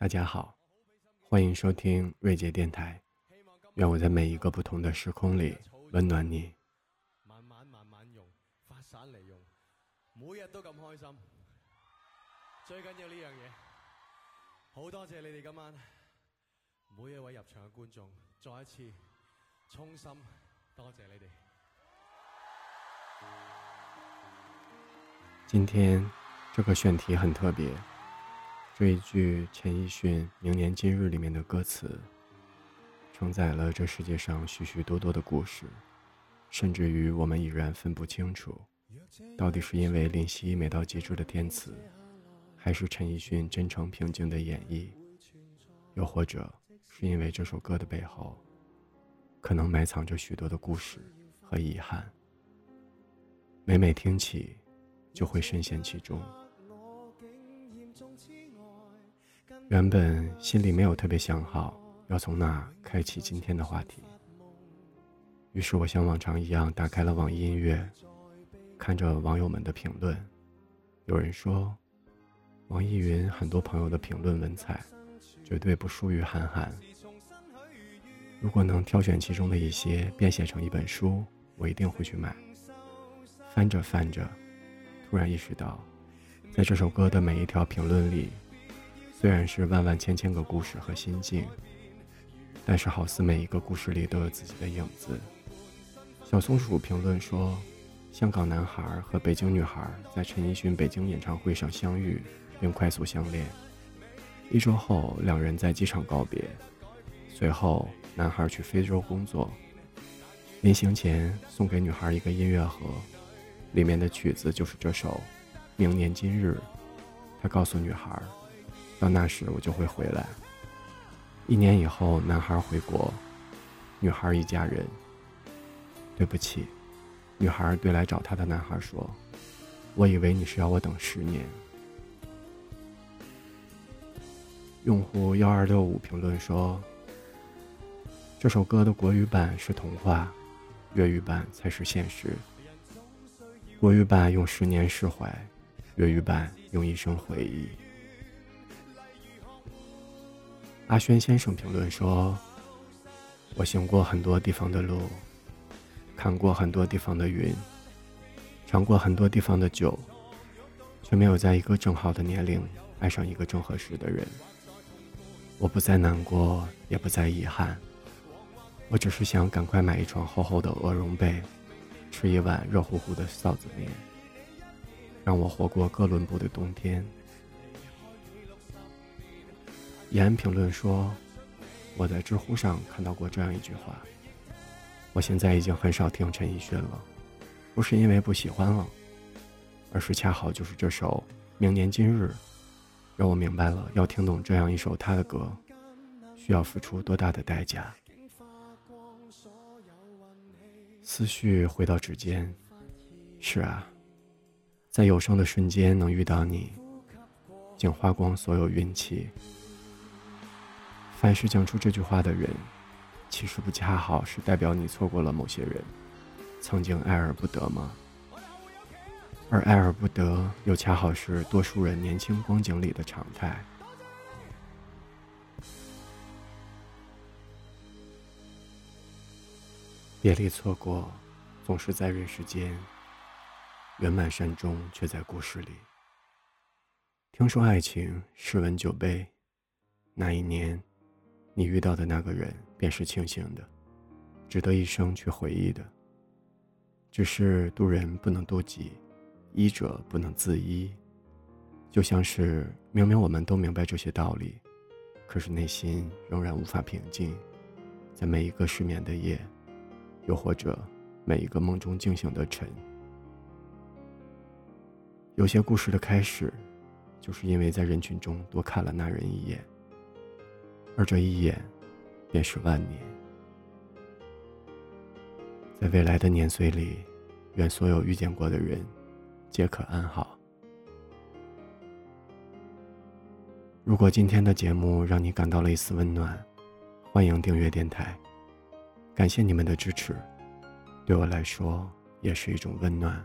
大家好，欢迎收听瑞杰电台。愿我在每一个不同的时空里温暖你。慢慢慢慢用，發散嚟用，每日都咁開心。最緊要呢樣嘢，好多謝你哋今晚每一位入場嘅觀眾，再一次衷心多謝你哋。今天这个选题很特别。这一句陈奕迅《明年今日》里面的歌词，承载了这世界上许许多多的故事，甚至于我们已然分不清楚，到底是因为林夕美到极致的填词，还是陈奕迅真诚平静的演绎，又或者是因为这首歌的背后，可能埋藏着许多的故事和遗憾。每每听起，就会深陷其中。原本心里没有特别想好要从哪开启今天的话题，于是我像往常一样打开了网易音乐，看着网友们的评论。有人说，网易云很多朋友的评论文采绝对不输于韩寒。如果能挑选其中的一些编写成一本书，我一定会去买。翻着翻着，突然意识到，在这首歌的每一条评论里。虽然是万万千千个故事和心境，但是好似每一个故事里都有自己的影子。小松鼠评论说：“香港男孩和北京女孩在陈奕迅北京演唱会上相遇，并快速相恋。一周后，两人在机场告别。随后，男孩去非洲工作，临行前送给女孩一个音乐盒，里面的曲子就是这首《明年今日》。他告诉女孩。”到那时我就会回来。一年以后，男孩回国，女孩一家人。对不起，女孩对来找她的男孩说：“我以为你是要我等十年。”用户幺二六五评论说：“这首歌的国语版是童话，粤语版才是现实。国语版用十年释怀，粤语版用一生回忆。”阿轩先生评论说：“我行过很多地方的路，看过很多地方的云，尝过很多地方的酒，却没有在一个正好的年龄爱上一个正合适的人。我不再难过，也不再遗憾，我只是想赶快买一床厚厚的鹅绒被，吃一碗热乎乎的臊子面，让我活过哥伦布的冬天。”延安评论说：“我在知乎上看到过这样一句话。我现在已经很少听陈奕迅了，不是因为不喜欢了，而是恰好就是这首《明年今日》，让我明白了要听懂这样一首他的歌，需要付出多大的代价。”思绪回到指尖，是啊，在有生的瞬间能遇到你，竟花光所有运气。凡是讲出这句话的人，其实不恰好是代表你错过了某些人，曾经爱而不得吗？而爱而不得，又恰好是多数人年轻光景里的常态。别离错过，总是在人世间，圆满善终却在故事里。听说爱情十闻九悲，那一年。你遇到的那个人便是庆幸的，值得一生去回忆的。只是渡人不能渡己，医者不能自医。就像是明明我们都明白这些道理，可是内心仍然无法平静。在每一个失眠的夜，又或者每一个梦中惊醒的晨，有些故事的开始，就是因为在人群中多看了那人一眼。而这一眼，便是万年。在未来的年岁里，愿所有遇见过的人，皆可安好。如果今天的节目让你感到了一丝温暖，欢迎订阅电台。感谢你们的支持，对我来说也是一种温暖。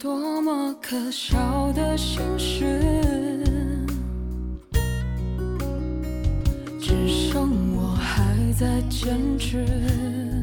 多么可笑的心事只剩我还在坚持。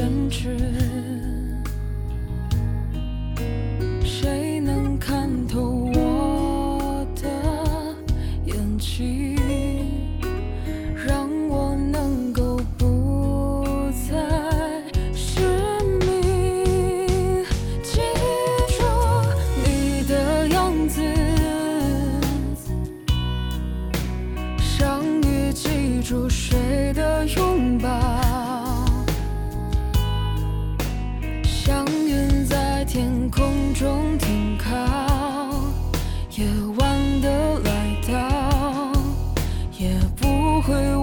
坚持。会。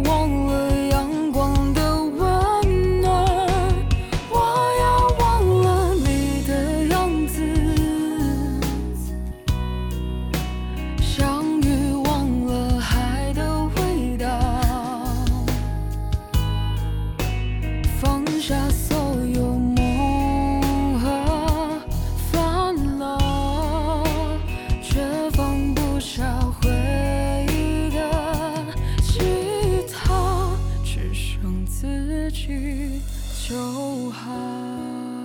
就好。